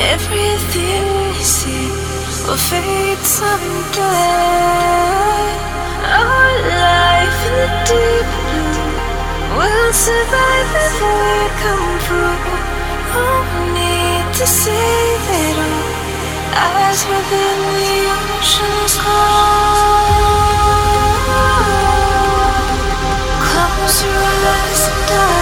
Everything we see will fade someday. Our life in the deep blue will survive if we come through. No need to save it all. Eyes within the ocean's call. Close your eyes and die.